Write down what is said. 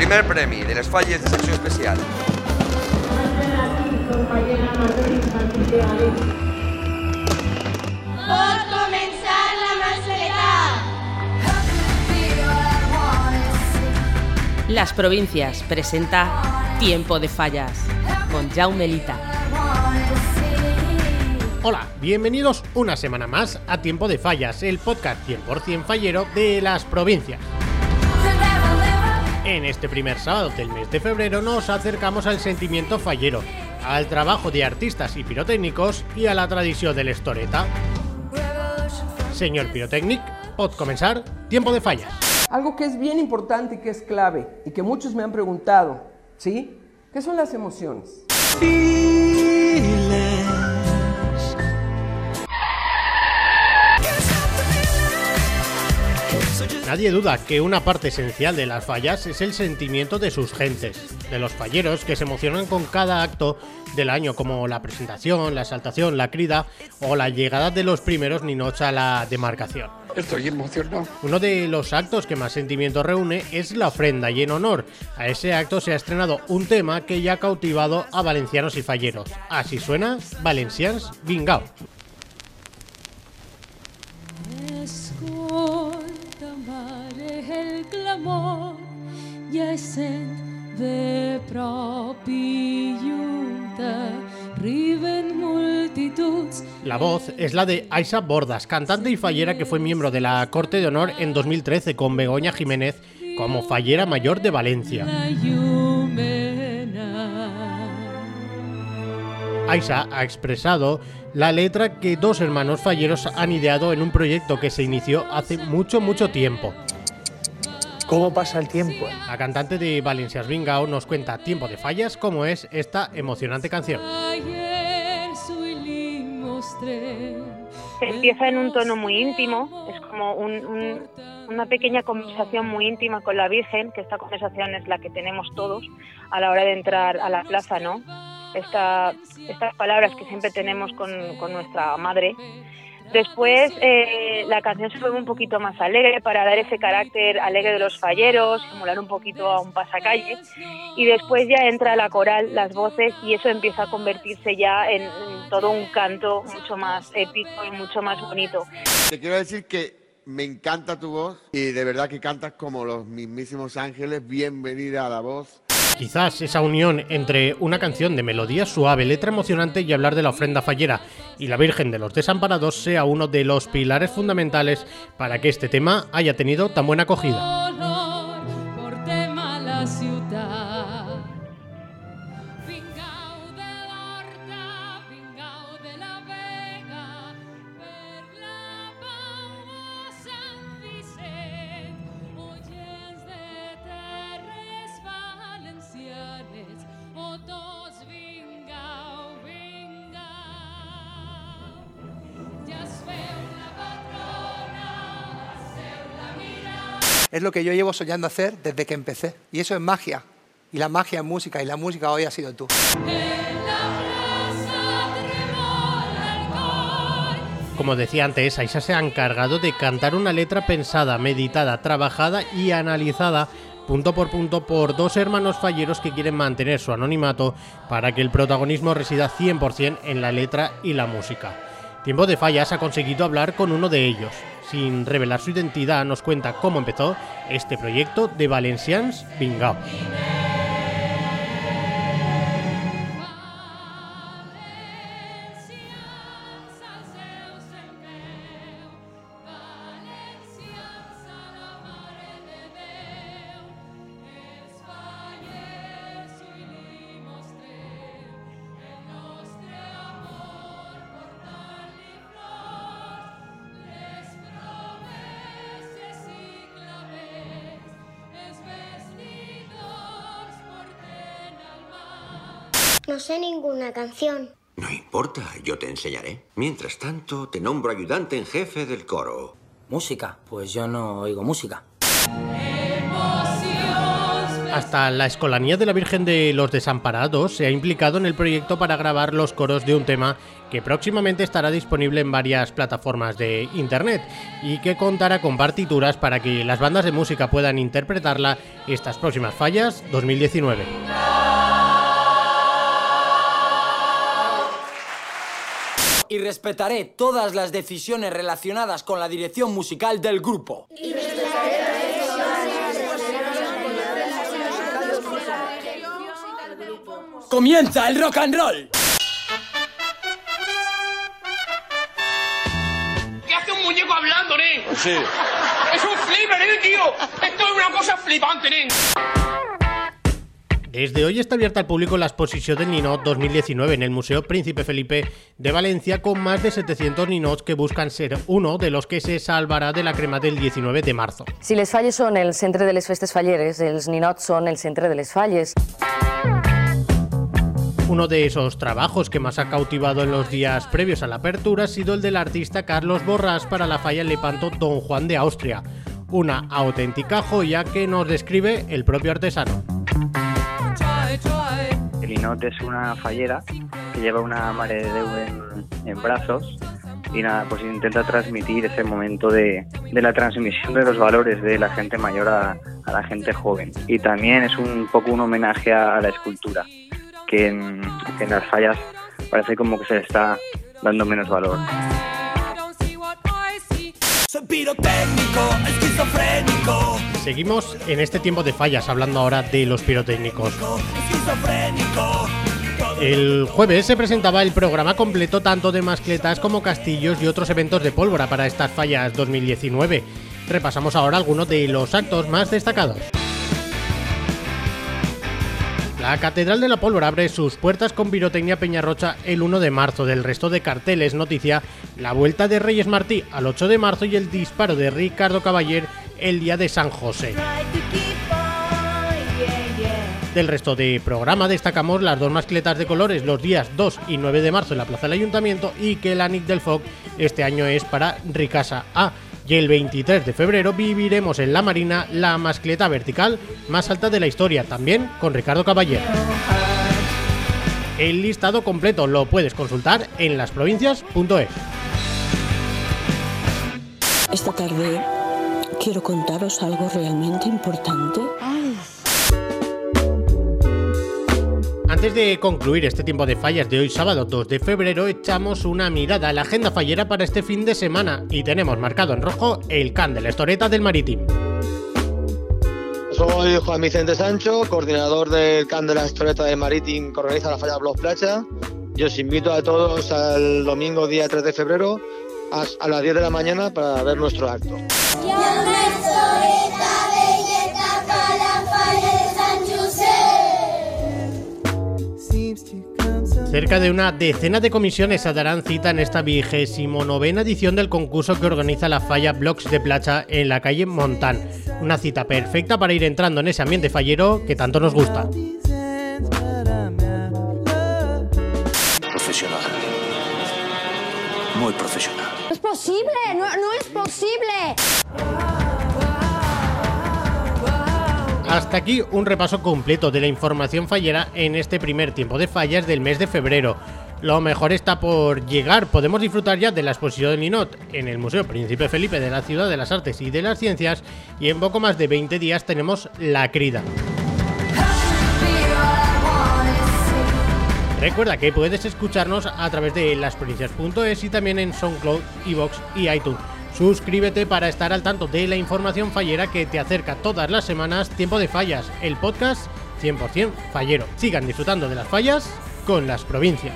primer premi de les falles de secció especial. Pot començar la mascleta. Las Provincias presenta Tiempo de Fallas con Jaume Lita. Hola, bienvenidos una semana más a Tiempo de Fallas, el podcast 100% fallero de las provincias. En este primer sábado del mes de febrero nos acercamos al sentimiento fallero, al trabajo de artistas y pirotécnicos y a la tradición del estoreta. Señor pirotécnic, pod comenzar Tiempo de Fallas. Algo que es bien importante y que es clave y que muchos me han preguntado, ¿sí? ¿Qué son las emociones? Nadie duda que una parte esencial de las fallas es el sentimiento de sus gentes, de los falleros que se emocionan con cada acto del año, como la presentación, la exaltación, la crida o la llegada de los primeros ninots a la demarcación. Estoy emocionado. Uno de los actos que más sentimiento reúne es la ofrenda y en honor a ese acto se ha estrenado un tema que ya ha cautivado a valencianos y falleros. Así suena Valencians Vingao. Sent de La voz es la de Aisa Bordas, cantante y fallera que fue miembro de la Corte de Honor en 2013 con Begoña Jiménez como fallera mayor de Valencia. Aisa ha expresado la letra que dos hermanos falleros han ideado en un proyecto que se inició hace mucho, mucho tiempo. ¿Cómo pasa el tiempo? La cantante de Valencias Vingao nos cuenta Tiempo de Fallas cómo es esta emocionante canción. Empieza en un tono muy íntimo, es como un- un- una pequeña conversación muy íntima con la Virgen, que esta conversación es la que tenemos todos a la hora de entrar a la plaza, ¿no? Esta- estas palabras que siempre tenemos con, con nuestra madre. Después eh, la canción se vuelve un poquito más alegre para dar ese carácter alegre de los falleros, simular un poquito a un pasacalle. Y después ya entra la coral, las voces, y eso empieza a convertirse ya en, en todo un canto mucho más épico y mucho más bonito. Te quiero decir que me encanta tu voz y de verdad que cantas como los mismísimos ángeles. Bienvenida a la voz. Quizás esa unión entre una canción de melodía suave, letra emocionante y hablar de la ofrenda fallera y la Virgen de los Desamparados sea uno de los pilares fundamentales para que este tema haya tenido tan buena acogida. Es lo que yo llevo soñando hacer desde que empecé. Y eso es magia. Y la magia es música. Y la música hoy ha sido tú. Como decía antes, Aisa se ha encargado de cantar una letra pensada, meditada, trabajada y analizada punto por punto por dos hermanos falleros que quieren mantener su anonimato para que el protagonismo resida 100% en la letra y la música. Tiempo de Fallas ha conseguido hablar con uno de ellos. Sin revelar su identidad, nos cuenta cómo empezó este proyecto de Valencians Vingao. No sé ninguna canción. No importa, yo te enseñaré. Mientras tanto, te nombro ayudante en jefe del coro. Música, pues yo no oigo música. Hasta la Escolanía de la Virgen de los Desamparados se ha implicado en el proyecto para grabar los coros de un tema que próximamente estará disponible en varias plataformas de internet y que contará con partituras para que las bandas de música puedan interpretarla estas próximas fallas 2019. Y respetaré todas las decisiones relacionadas con la dirección musical del grupo. ¡Comienza el rock and roll! ¿Qué hace un muñeco hablando, nen? Sí. Es un flipper, ¿eh, tío? Esto es una cosa flipante, nen. Desde hoy está abierta al público la exposición del Ninot 2019 en el Museo Príncipe Felipe de Valencia con más de 700 ninots que buscan ser uno de los que se salvarà de la crema del 19 de marzo. Si les falles són el centre de les festes falleres, els ninots són el centre de les falles. Uno de esos trabajos que más ha cautivado en los días previos a la apertura ha sido el del artista Carlos Borrás para la falla Lepanto Don Juan de Austria, una auténtica joya que nos describe el propio artesano. Es una fallera que lleva una mare de Déu en, brazos y nada, pues intenta transmitir ese momento de, de la transmisión de los valores de la gente mayor a, a la gente joven. Y también es un poco un homenaje a, la escultura, que en, las fallas parece como que se le está dando menos valor. Soy pirotécnico, esquizofrénico, Seguimos en este tiempo de fallas hablando ahora de los pirotécnicos. El jueves se presentaba el programa completo tanto de mascletas como castillos y otros eventos de pólvora para estas fallas 2019. Repasamos ahora algunos de los actos más destacados. La Catedral de la Pólvora abre sus puertas con Pirotecnia Peñarrocha el 1 de marzo. Del resto de carteles, noticia la vuelta de Reyes Martí al 8 de marzo y el disparo de Ricardo Caballer el día de San José. Del resto de programa destacamos las dos mascletas de colores los días 2 y 9 de marzo en la Plaza del Ayuntamiento y que el Anic del Foc este año es para Ricasa A. Y el 23 de febrero viviremos en la Marina la mascleta vertical más alta de la historia, también con Ricardo Caballero. El listado completo lo puedes consultar en lasprovincias.es. Esta tarde quiero contaros algo realmente importante. Antes de concluir este tiempo de fallas de hoy sábado 2 de febrero, echamos una mirada a la agenda fallera para este fin de semana y tenemos marcado en rojo el can de la Estoreta del Maritim. Soy Juan Vicente Sancho, coordinador del CAN de la Historieta de Marítim que organiza la Falla Blos Playa. Y os invito a todos al domingo día 3 de febrero a, a las 10 de la mañana para ver nuestro acto. Cerca de una decena de comisiones se darán cita en esta vigésimo novena edición del concurso que organiza la falla Blocks de Plata en la calle Montán. Una cita perfecta para ir entrando en ese ambiente fallero que tanto nos gusta. Profesional. Muy profesional. No es posible, no, no es posible. Hasta aquí un repaso completo de la información fallera en este primer tiempo de fallas del mes de febrero. Lo mejor está por llegar, podemos disfrutar ya de la exposición del Ninot en el Museo Príncipe Felipe de la Ciudad de las Artes y de las Ciencias y en poco más de 20 días tenemos La Crida. Recuerda que puedes escucharnos a través de lasprovincias.es y también en SoundCloud, Evox y iTunes. Suscríbete para estar al tanto de la información fallera que te acerca todas las semanas Tiempo de Fallas, el podcast 100% fallero. Sigan disfrutando de las fallas con las provincias.